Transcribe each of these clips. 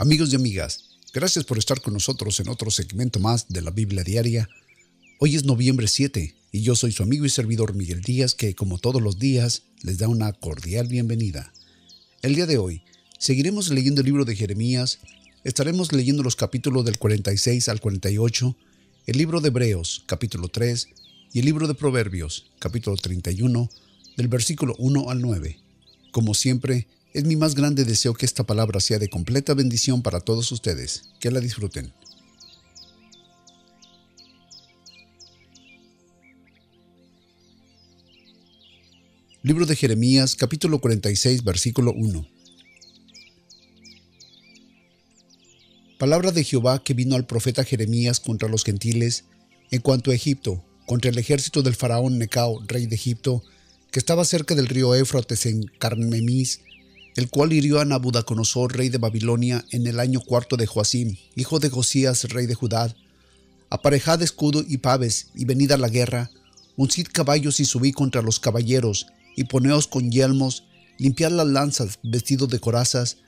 Amigos y amigas, gracias por estar con nosotros en otro segmento más de la Biblia Diaria. Hoy es noviembre 7 y yo soy su amigo y servidor Miguel Díaz que, como todos los días, les da una cordial bienvenida. El día de hoy seguiremos leyendo el libro de Jeremías, estaremos leyendo los capítulos del 46 al 48, el libro de Hebreos, capítulo 3, y el libro de Proverbios, capítulo 31, del versículo 1 al 9. Como siempre, es mi más grande deseo que esta palabra sea de completa bendición para todos ustedes. Que la disfruten. Libro de Jeremías, capítulo 46, versículo 1. Palabra de Jehová que vino al profeta Jeremías contra los gentiles en cuanto a Egipto, contra el ejército del faraón Necao, rey de Egipto, que estaba cerca del río Éfrates en Carmemis, el cual hirió a Nabucodonosor, rey de Babilonia, en el año cuarto de Joacim, hijo de Josías, rey de Judá. Aparejad escudo y paves, y venid a la guerra, uncid caballos y subid contra los caballeros, y poneos con yelmos, limpiad las lanzas, vestidos de corazas,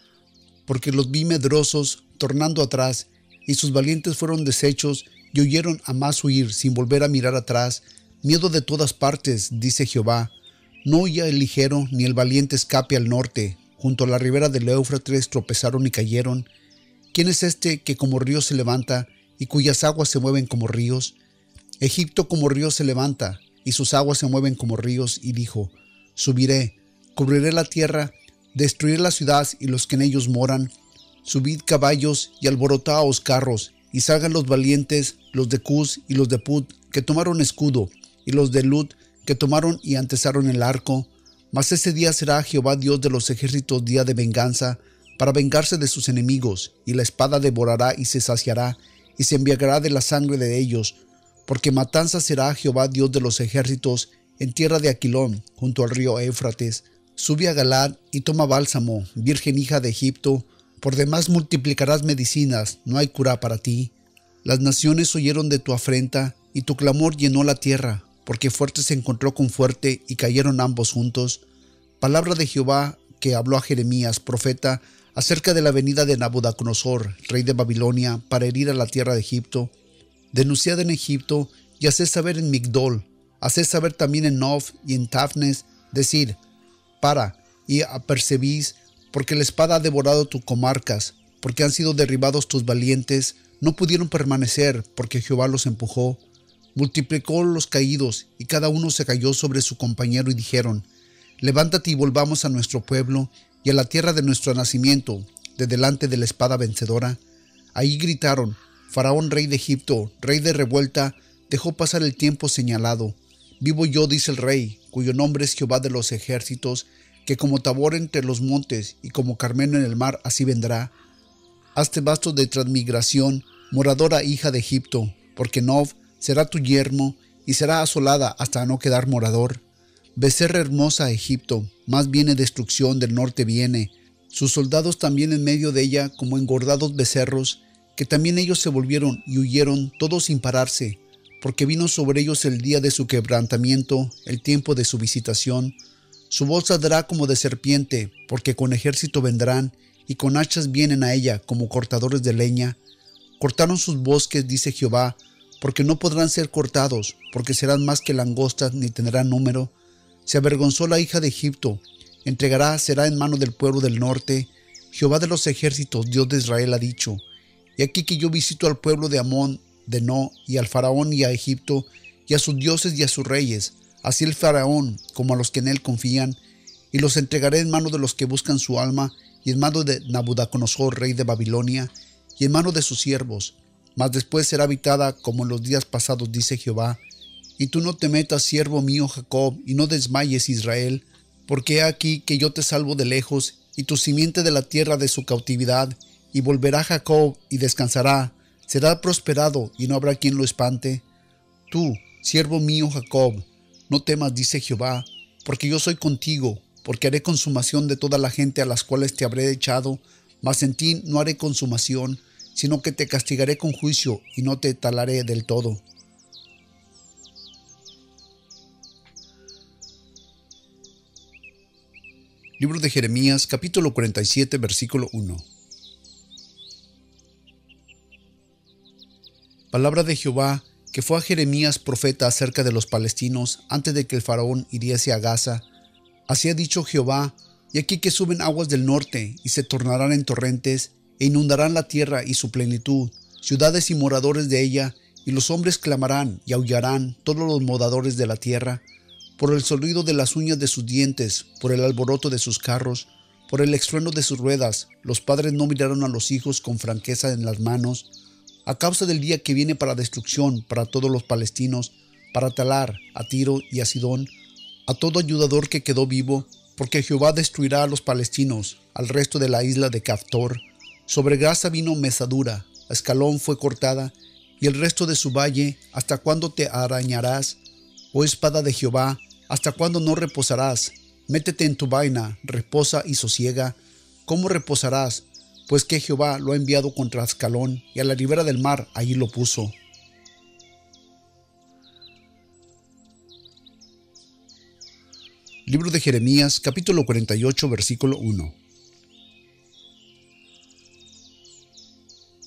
porque los vi medrosos, tornando atrás, y sus valientes fueron deshechos, y huyeron a más huir, sin volver a mirar atrás. Miedo de todas partes, dice Jehová. No huya el ligero, ni el valiente escape al norte, junto a la ribera del Éufrates tropezaron y cayeron. ¿Quién es este que como río se levanta y cuyas aguas se mueven como ríos? Egipto como río se levanta y sus aguas se mueven como ríos y dijo, Subiré, cubriré la tierra, destruiré la ciudad y los que en ellos moran. Subid caballos y alborotaos carros, y salgan los valientes, los de Cus y los de Put, que tomaron escudo, y los de Lut, que tomaron y antesaron el arco, mas ese día será Jehová Dios de los ejércitos día de venganza, para vengarse de sus enemigos, y la espada devorará y se saciará, y se enviará de la sangre de ellos, porque matanza será Jehová Dios de los ejércitos en tierra de Aquilón, junto al río Éufrates. Sube a Galad y toma bálsamo, virgen hija de Egipto, por demás multiplicarás medicinas, no hay cura para ti. Las naciones oyeron de tu afrenta, y tu clamor llenó la tierra, porque fuerte se encontró con fuerte y cayeron ambos juntos. Palabra de Jehová que habló a Jeremías, profeta, acerca de la venida de Nabucodonosor, rey de Babilonia, para herir a la tierra de Egipto. Denunciad en Egipto y haced saber en Migdol, haced saber también en Nov y en Tafnes, decir, para y apercebís, porque la espada ha devorado tus comarcas, porque han sido derribados tus valientes, no pudieron permanecer, porque Jehová los empujó multiplicó los caídos, y cada uno se cayó sobre su compañero y dijeron, Levántate y volvamos a nuestro pueblo y a la tierra de nuestro nacimiento, de delante de la espada vencedora. Ahí gritaron, Faraón rey de Egipto, rey de revuelta, dejó pasar el tiempo señalado. Vivo yo, dice el rey, cuyo nombre es Jehová de los ejércitos, que como Tabor entre los montes y como Carmeno en el mar, así vendrá. Hazte vasto de transmigración, moradora hija de Egipto, porque Nov será tu yermo y será asolada hasta no quedar morador. Becerra hermosa Egipto, más viene destrucción del norte viene, sus soldados también en medio de ella como engordados becerros, que también ellos se volvieron y huyeron todos sin pararse, porque vino sobre ellos el día de su quebrantamiento, el tiempo de su visitación. Su voz saldrá como de serpiente, porque con ejército vendrán, y con hachas vienen a ella como cortadores de leña. Cortaron sus bosques, dice Jehová, porque no podrán ser cortados, porque serán más que langostas ni tendrán número. Se avergonzó la hija de Egipto, entregará, será en mano del pueblo del norte. Jehová de los ejércitos, Dios de Israel, ha dicho, y aquí que yo visito al pueblo de Amón, de No, y al faraón y a Egipto, y a sus dioses y a sus reyes, así el faraón como a los que en él confían, y los entregaré en mano de los que buscan su alma, y en mano de Nabucodonosor, rey de Babilonia, y en mano de sus siervos, mas después será habitada como en los días pasados, dice Jehová. Y tú no te metas, siervo mío Jacob, y no desmayes Israel, porque he aquí que yo te salvo de lejos, y tu simiente de la tierra de su cautividad, y volverá Jacob y descansará, será prosperado y no habrá quien lo espante. Tú, siervo mío Jacob, no temas, dice Jehová, porque yo soy contigo, porque haré consumación de toda la gente a las cuales te habré echado, mas en ti no haré consumación, sino que te castigaré con juicio y no te talaré del todo. Libro de Jeremías, capítulo 47, versículo 1. Palabra de Jehová que fue a Jeremías profeta acerca de los palestinos antes de que el faraón hiriese a Gaza. Así ha dicho Jehová, y aquí que suben aguas del norte y se tornarán en torrentes, e inundarán la tierra y su plenitud, ciudades y moradores de ella, y los hombres clamarán y aullarán todos los moradores de la tierra, por el sonido de las uñas de sus dientes, por el alboroto de sus carros, por el estruendo de sus ruedas, los padres no miraron a los hijos con franqueza en las manos, a causa del día que viene para destrucción para todos los palestinos, para talar a Tiro y a Sidón, a todo ayudador que quedó vivo, porque Jehová destruirá a los palestinos, al resto de la isla de Caftor. Sobre grasa vino mesadura, escalón fue cortada, y el resto de su valle, ¿hasta cuándo te arañarás? Oh espada de Jehová, ¿hasta cuándo no reposarás? Métete en tu vaina, reposa y sosiega. ¿Cómo reposarás? Pues que Jehová lo ha enviado contra Ascalón y a la ribera del mar allí lo puso. Libro de Jeremías, capítulo 48, versículo 1.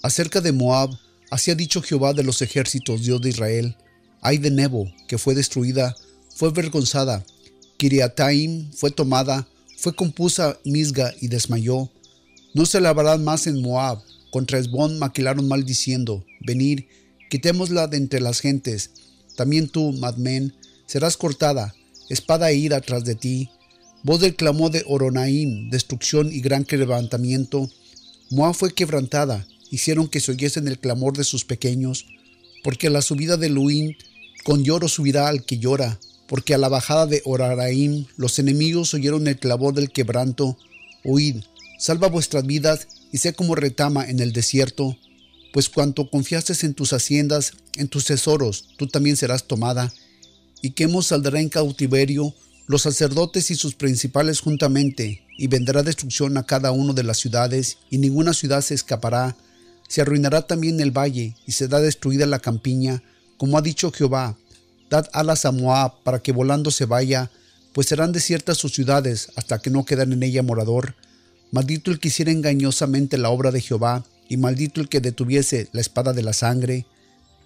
Acerca de Moab, así ha dicho Jehová de los ejércitos, Dios de Israel, ay de Nebo, que fue destruida, fue avergonzada, Kiriataim fue tomada, fue compusa Misga y desmayó. No se lavarán más en Moab, contra Esbón maquilaron mal diciendo, venid, quitémosla de entre las gentes. También tú, Madmen, serás cortada, espada e ira tras de ti. Voz del clamor de Oronaim, destrucción y gran levantamiento. Moab fue quebrantada, hicieron que se oyesen el clamor de sus pequeños, porque la subida de Luín con lloro subirá al que llora, porque a la bajada de Oraraim los enemigos oyeron el clamor del quebranto. Oíd, salva vuestras vidas y sé como retama en el desierto, pues cuanto confiaste en tus haciendas, en tus tesoros, tú también serás tomada. Y Quemos saldrá en cautiverio, los sacerdotes y sus principales juntamente, y vendrá destrucción a cada uno de las ciudades, y ninguna ciudad se escapará, se arruinará también el valle, y será destruida la campiña, como ha dicho Jehová. Dad alas a Moab para que volando se vaya, pues serán desiertas sus ciudades hasta que no quedan en ella morador. Maldito el que hiciera engañosamente la obra de Jehová, y maldito el que detuviese la espada de la sangre.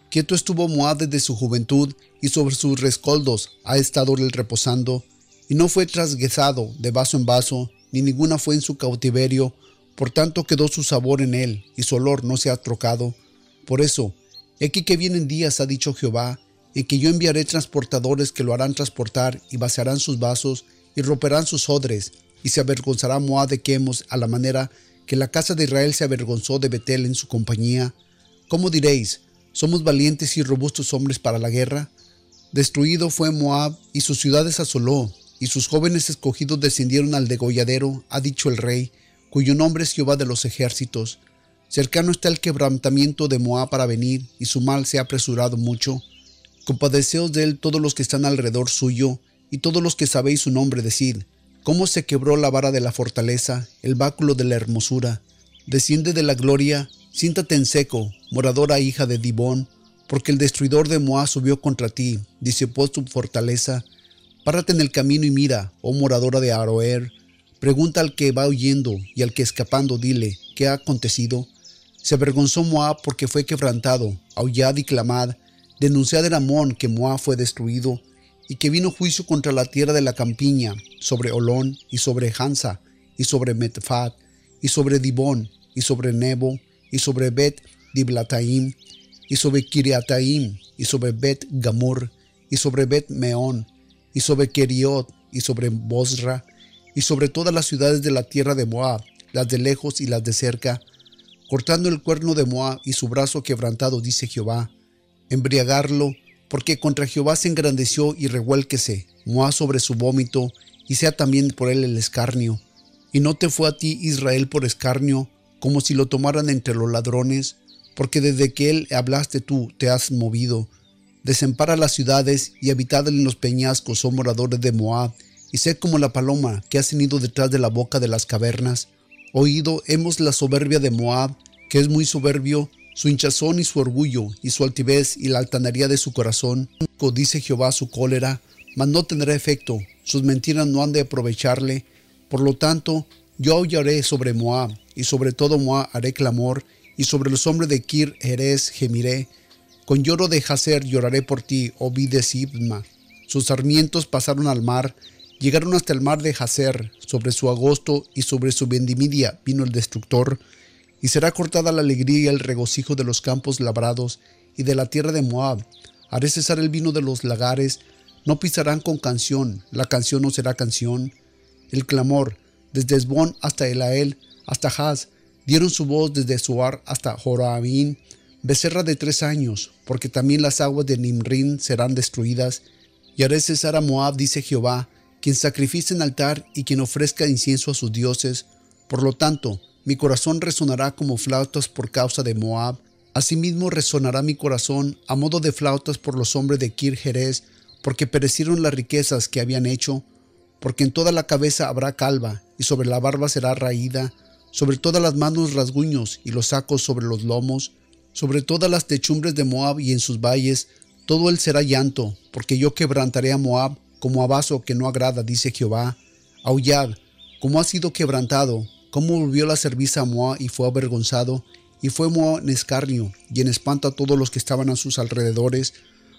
Quieto estuvo Moab desde su juventud, y sobre sus rescoldos ha estado él reposando, y no fue trasguesado de vaso en vaso, ni ninguna fue en su cautiverio, por tanto quedó su sabor en él, y su olor no se ha trocado. Por eso, aquí que vienen días, ha dicho Jehová, en que yo enviaré transportadores que lo harán transportar, y vaciarán sus vasos, y romperán sus odres, y se avergonzará Moab de Quemos a la manera que la casa de Israel se avergonzó de Betel en su compañía. ¿Cómo diréis? ¿Somos valientes y robustos hombres para la guerra? Destruido fue Moab, y sus ciudades asoló, y sus jóvenes escogidos descendieron al degolladero, ha dicho el rey, cuyo nombre es Jehová de los ejércitos. Cercano está el quebrantamiento de Moab para venir, y su mal se ha apresurado mucho. Compadeceos de él todos los que están alrededor suyo, y todos los que sabéis su nombre, decid, cómo se quebró la vara de la fortaleza, el báculo de la hermosura. Desciende de la gloria, siéntate en seco, moradora hija de Dibón, porque el destruidor de Moab subió contra ti, disipó su fortaleza. Párate en el camino y mira, oh moradora de Aroer, Pregunta al que va huyendo y al que escapando, dile, ¿qué ha acontecido? Se avergonzó Moab porque fue quebrantado, aullad y clamad, denunciad en Amón que Moab fue destruido, y que vino juicio contra la tierra de la campiña, sobre Olón, y sobre Hansa, y sobre Metfat, y sobre Dibón, y sobre Nebo, y sobre Bet Diblataim, y sobre Kiriataim, y sobre Bet Gamur, y sobre Bet Meón, y sobre Keriot, y sobre Bosra, y sobre todas las ciudades de la tierra de Moab, las de lejos y las de cerca, cortando el cuerno de Moab y su brazo quebrantado, dice Jehová, embriagarlo, porque contra Jehová se engrandeció y revuélquese Moab sobre su vómito, y sea también por él el escarnio. Y no te fue a ti Israel por escarnio, como si lo tomaran entre los ladrones, porque desde que él hablaste tú te has movido. Desempara las ciudades y habitad en los peñascos, oh moradores de Moab, y sed como la paloma que ha cenido detrás de la boca de las cavernas. Oído hemos la soberbia de Moab, que es muy soberbio, su hinchazón y su orgullo, y su altivez y la altanería de su corazón. Dice Jehová su cólera, mas no tendrá efecto, sus mentiras no han de aprovecharle. Por lo tanto, yo aullaré sobre Moab, y sobre todo Moab haré clamor, y sobre los hombres de Kir Jerez gemiré. Con lloro de Jacer lloraré por ti, oh de Sibma. Sus sarmientos pasaron al mar, llegaron hasta el mar de Jacer, sobre su agosto y sobre su vendimidia vino el destructor, y será cortada la alegría y el regocijo de los campos labrados y de la tierra de Moab. Haré cesar el vino de los lagares, no pisarán con canción, la canción no será canción. El clamor, desde Esbón hasta Elael, hasta Haz, dieron su voz desde Suar hasta Joraín, becerra de tres años, porque también las aguas de Nimrin serán destruidas. Y haré cesar a Moab, dice Jehová, quien sacrifice en altar y quien ofrezca incienso a sus dioses. Por lo tanto, mi corazón resonará como flautas por causa de Moab. Asimismo resonará mi corazón a modo de flautas por los hombres de Kir Jerez, porque perecieron las riquezas que habían hecho, porque en toda la cabeza habrá calva, y sobre la barba será raída, sobre todas las manos rasguños, y los sacos sobre los lomos, sobre todas las techumbres de Moab y en sus valles, todo él será llanto, porque yo quebrantaré a Moab como a vaso que no agrada, dice Jehová. Aullad, como ha sido quebrantado, como volvió la cerviz a Moab y fue avergonzado, y fue Moab en escarnio, y en espanto a todos los que estaban a sus alrededores,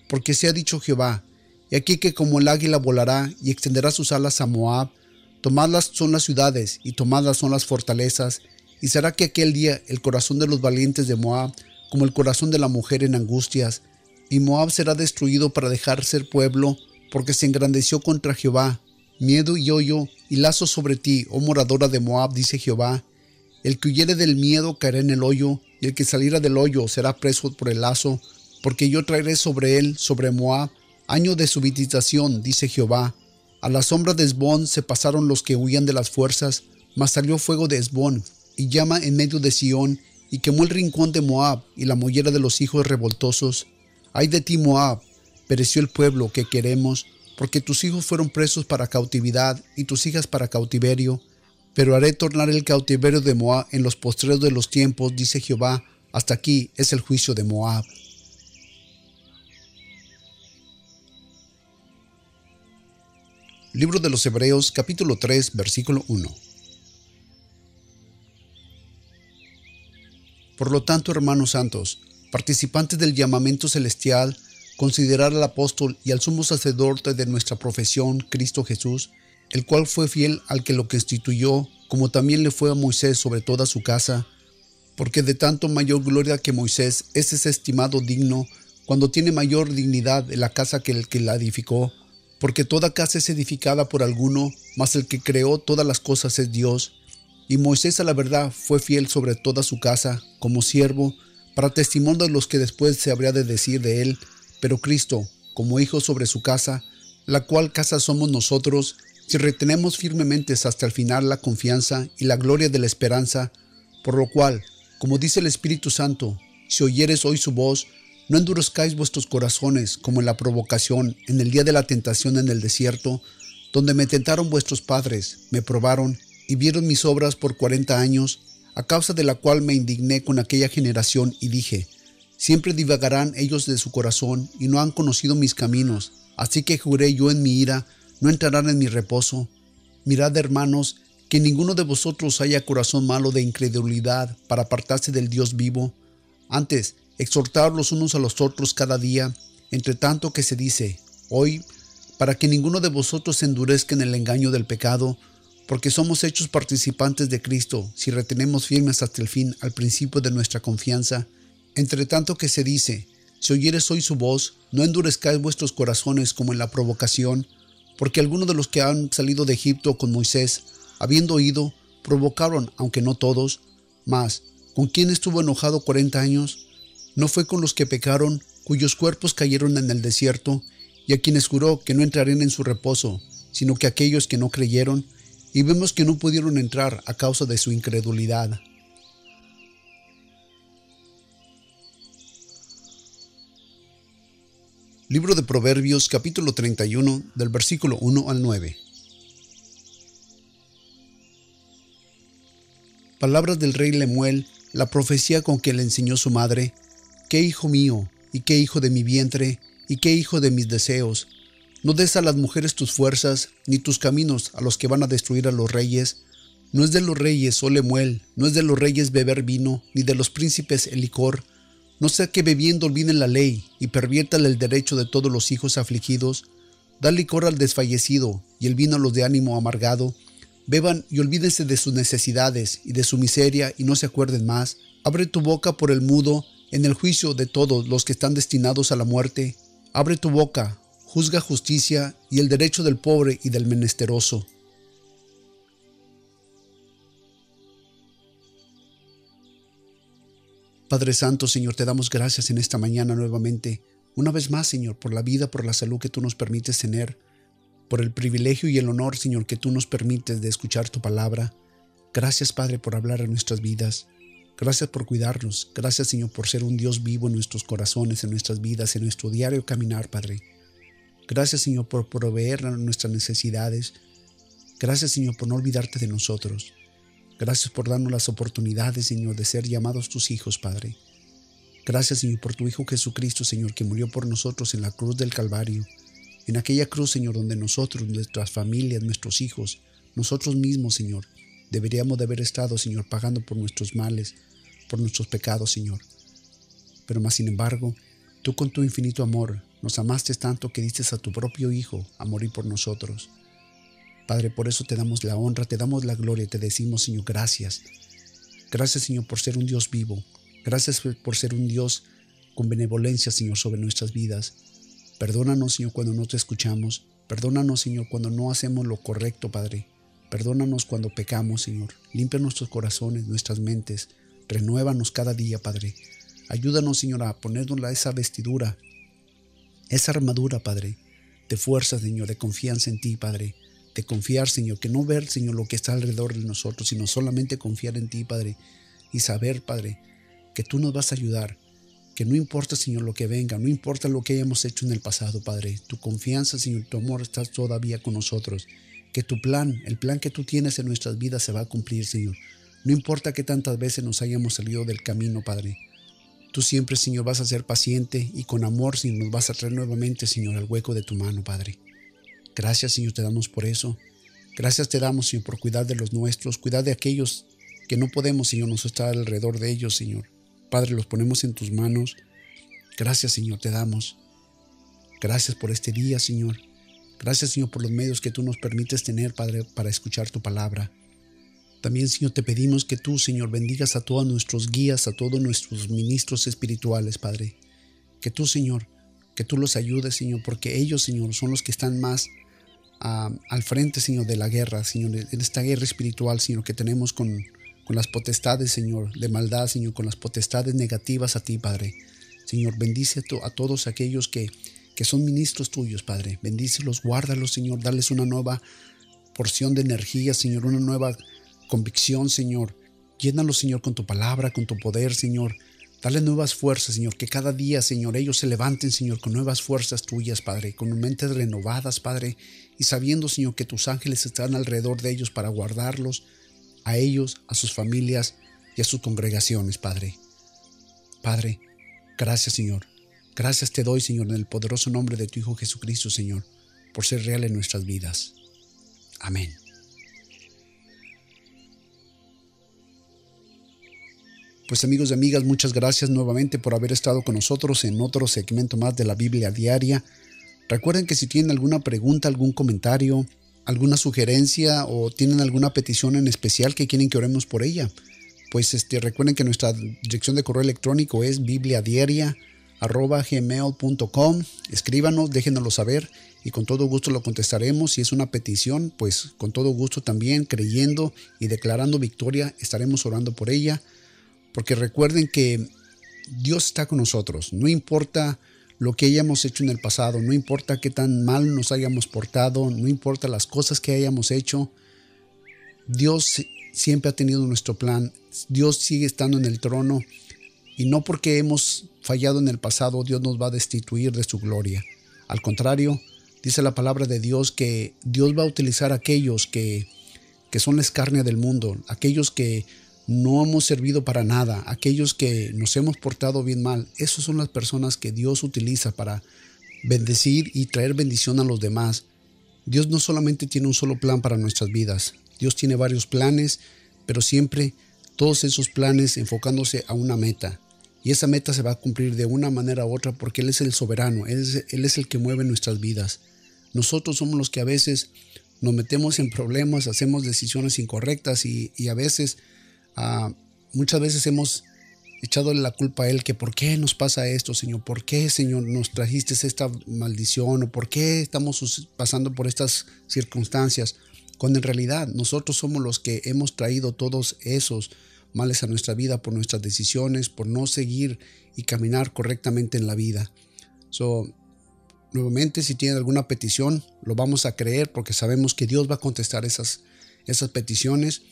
porque se ha dicho Jehová, y aquí que como el águila volará y extenderá sus alas a Moab, tomadas son las ciudades y tomadas son las fortalezas, y será que aquel día el corazón de los valientes de Moab como el corazón de la mujer en angustias, y Moab será destruido para dejar ser pueblo, porque se engrandeció contra Jehová. Miedo y hoyo y lazo sobre ti, oh moradora de Moab, dice Jehová. El que huyere del miedo caerá en el hoyo, y el que saliera del hoyo será preso por el lazo, porque yo traeré sobre él, sobre Moab, año de su visitación, dice Jehová. A la sombra de Esbón se pasaron los que huían de las fuerzas, mas salió fuego de Esbón, y llama en medio de Sión, y quemó el rincón de Moab y la mollera de los hijos revoltosos. Ay de ti, Moab, pereció el pueblo que queremos, porque tus hijos fueron presos para cautividad y tus hijas para cautiverio. Pero haré tornar el cautiverio de Moab en los postreros de los tiempos, dice Jehová. Hasta aquí es el juicio de Moab. Libro de los Hebreos capítulo 3 versículo 1 Por lo tanto, hermanos santos, participantes del llamamiento celestial, considerar al apóstol y al sumo sacerdote de nuestra profesión, Cristo Jesús, el cual fue fiel al que lo constituyó, como también le fue a Moisés sobre toda su casa, porque de tanto mayor gloria que Moisés es estimado digno, cuando tiene mayor dignidad en la casa que el que la edificó, porque toda casa es edificada por alguno, mas el que creó todas las cosas es Dios, y Moisés a la verdad fue fiel sobre toda su casa, como siervo, para testimonio de los que después se habría de decir de él, pero Cristo, como hijo sobre su casa, la cual casa somos nosotros, si retenemos firmemente hasta el final la confianza y la gloria de la esperanza, por lo cual, como dice el Espíritu Santo, si oyeres hoy su voz, no endurezcáis vuestros corazones como en la provocación en el día de la tentación en el desierto, donde me tentaron vuestros padres, me probaron y vieron mis obras por cuarenta años, a causa de la cual me indigné con aquella generación y dije, siempre divagarán ellos de su corazón y no han conocido mis caminos, así que juré yo en mi ira, no entrarán en mi reposo. Mirad, hermanos, que ninguno de vosotros haya corazón malo de incredulidad para apartarse del Dios vivo. Antes, exhortaos los unos a los otros cada día, entre tanto que se dice, hoy, para que ninguno de vosotros se endurezca en el engaño del pecado, porque somos hechos participantes de Cristo si retenemos firmes hasta el fin al principio de nuestra confianza. Entre tanto que se dice, si oyeres hoy su voz, no endurezcáis vuestros corazones como en la provocación, porque algunos de los que han salido de Egipto con Moisés, habiendo oído, provocaron, aunque no todos, mas, ¿con quién estuvo enojado cuarenta años? ¿No fue con los que pecaron, cuyos cuerpos cayeron en el desierto, y a quienes juró que no entrarían en su reposo, sino que aquellos que no creyeron, y vemos que no pudieron entrar a causa de su incredulidad. Libro de Proverbios capítulo 31 del versículo 1 al 9. Palabras del rey Lemuel, la profecía con que le enseñó su madre, qué hijo mío, y qué hijo de mi vientre, y qué hijo de mis deseos, no des a las mujeres tus fuerzas, ni tus caminos a los que van a destruir a los reyes. No es de los reyes, oh Lemuel, no es de los reyes beber vino, ni de los príncipes el licor. No sea que bebiendo olviden la ley y perviertan el derecho de todos los hijos afligidos. Da licor al desfallecido y el vino a los de ánimo amargado. Beban y olvídense de sus necesidades y de su miseria y no se acuerden más. Abre tu boca por el mudo en el juicio de todos los que están destinados a la muerte. Abre tu boca, juzga justicia y el derecho del pobre y del menesteroso. Padre Santo, Señor, te damos gracias en esta mañana nuevamente, una vez más, Señor, por la vida, por la salud que tú nos permites tener, por el privilegio y el honor, Señor, que tú nos permites de escuchar tu palabra. Gracias, Padre, por hablar en nuestras vidas. Gracias por cuidarnos. Gracias, Señor, por ser un Dios vivo en nuestros corazones, en nuestras vidas, en nuestro diario caminar, Padre. Gracias, Señor, por proveer nuestras necesidades. Gracias, Señor, por no olvidarte de nosotros. Gracias por darnos las oportunidades, Señor, de ser llamados tus hijos, Padre. Gracias, Señor, por tu Hijo Jesucristo, Señor, que murió por nosotros en la cruz del Calvario. En aquella cruz, Señor, donde nosotros, nuestras familias, nuestros hijos, nosotros mismos, Señor, deberíamos de haber estado, Señor, pagando por nuestros males, por nuestros pecados, Señor. Pero más sin embargo, tú con tu infinito amor nos amaste tanto que diste a tu propio Hijo a morir por nosotros. Padre, por eso te damos la honra, te damos la gloria, te decimos, Señor, gracias. Gracias, Señor, por ser un Dios vivo. Gracias por ser un Dios con benevolencia, Señor, sobre nuestras vidas. Perdónanos, Señor, cuando no te escuchamos. Perdónanos, Señor, cuando no hacemos lo correcto, Padre. Perdónanos cuando pecamos, Señor. Limpia nuestros corazones, nuestras mentes. Renuévanos cada día, Padre. Ayúdanos, Señor, a ponernos esa vestidura, esa armadura, Padre, de fuerza, Señor, de confianza en ti, Padre. De confiar, Señor, que no ver, Señor, lo que está alrededor de nosotros, sino solamente confiar en ti, Padre. Y saber, Padre, que tú nos vas a ayudar. Que no importa, Señor, lo que venga, no importa lo que hayamos hecho en el pasado, Padre. Tu confianza, Señor, tu amor está todavía con nosotros. Que tu plan, el plan que tú tienes en nuestras vidas se va a cumplir, Señor. No importa que tantas veces nos hayamos salido del camino, Padre. Tú siempre, Señor, vas a ser paciente y con amor, Señor, nos vas a traer nuevamente, Señor, al hueco de tu mano, Padre. Gracias, Señor, te damos por eso. Gracias te damos, Señor, por cuidar de los nuestros, cuidar de aquellos que no podemos, Señor, nos estar alrededor de ellos, Señor. Padre, los ponemos en tus manos. Gracias, Señor, te damos. Gracias por este día, Señor. Gracias, Señor, por los medios que tú nos permites tener, Padre, para escuchar tu palabra. También, Señor, te pedimos que tú, Señor, bendigas a todos nuestros guías, a todos nuestros ministros espirituales, Padre. Que tú, Señor, que tú los ayudes, Señor, porque ellos, Señor, son los que están más al frente, Señor, de la guerra, Señor, en esta guerra espiritual, Señor, que tenemos con, con las potestades, Señor, de maldad, Señor, con las potestades negativas a ti, Padre. Señor, bendice a, a todos aquellos que, que son ministros tuyos, Padre. Bendícelos, guárdalos, Señor, darles una nueva porción de energía, Señor, una nueva convicción, Señor. Llénalos, Señor, con tu palabra, con tu poder, Señor. Dale nuevas fuerzas, Señor, que cada día, Señor, ellos se levanten, Señor, con nuevas fuerzas tuyas, Padre, con mentes renovadas, Padre, y sabiendo, Señor, que tus ángeles están alrededor de ellos para guardarlos, a ellos, a sus familias y a sus congregaciones, Padre. Padre, gracias, Señor. Gracias te doy, Señor, en el poderoso nombre de tu Hijo Jesucristo, Señor, por ser real en nuestras vidas. Amén. Pues amigos y amigas, muchas gracias nuevamente por haber estado con nosotros en otro segmento más de la Biblia Diaria. Recuerden que si tienen alguna pregunta, algún comentario, alguna sugerencia o tienen alguna petición en especial que quieren que oremos por ella, pues este, recuerden que nuestra dirección de correo electrónico es bibliadiaria.gmail.com. Escríbanos, déjenoslo saber y con todo gusto lo contestaremos. Si es una petición, pues con todo gusto también, creyendo y declarando victoria, estaremos orando por ella. Porque recuerden que Dios está con nosotros. No importa lo que hayamos hecho en el pasado, no importa qué tan mal nos hayamos portado, no importa las cosas que hayamos hecho. Dios siempre ha tenido nuestro plan. Dios sigue estando en el trono. Y no porque hemos fallado en el pasado, Dios nos va a destituir de su gloria. Al contrario, dice la palabra de Dios que Dios va a utilizar aquellos que, que son la escarnia del mundo, aquellos que no hemos servido para nada, aquellos que nos hemos portado bien mal, esas son las personas que Dios utiliza para bendecir y traer bendición a los demás. Dios no solamente tiene un solo plan para nuestras vidas, Dios tiene varios planes, pero siempre todos esos planes enfocándose a una meta. Y esa meta se va a cumplir de una manera u otra porque Él es el soberano, Él es, él es el que mueve nuestras vidas. Nosotros somos los que a veces nos metemos en problemas, hacemos decisiones incorrectas y, a veces, ah, muchas veces hemos echado la culpa a Él que por qué nos pasa esto, Señor, por qué, Señor, nos trajiste esta maldición o por qué estamos pasando por estas circunstancias, cuando en realidad nosotros somos los que hemos traído todos esos males a nuestra vida por nuestras decisiones, por no seguir y caminar correctamente en la vida. So, nuevamente, si tienen alguna petición, lo vamos a creer porque sabemos que Dios va a contestar esas, esas peticiones.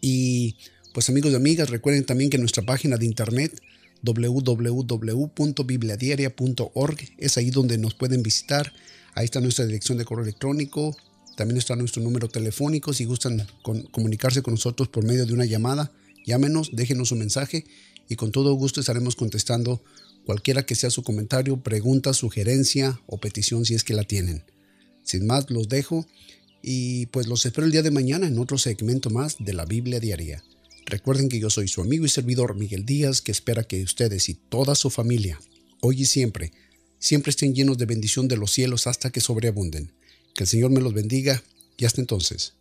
Y pues amigos y amigas, recuerden también que nuestra página de internet www.bibliadiaria.org es ahí donde nos pueden visitar. Ahí está nuestra dirección de correo electrónico, también está nuestro número telefónico. Si gustan comunicarse con nosotros por medio de una llamada, llámenos, déjenos un mensaje y con todo gusto estaremos contestando cualquiera que sea su comentario, pregunta, sugerencia o petición si es que la tienen. Sin más, los dejo y pues los espero el día de mañana en otro segmento más de la Biblia Diaria. Recuerden que yo soy su amigo y servidor Miguel Díaz, que espera que ustedes y toda su familia, hoy y siempre, siempre estén llenos de bendición de los cielos hasta que sobreabunden. Que el Señor me los bendiga y hasta entonces.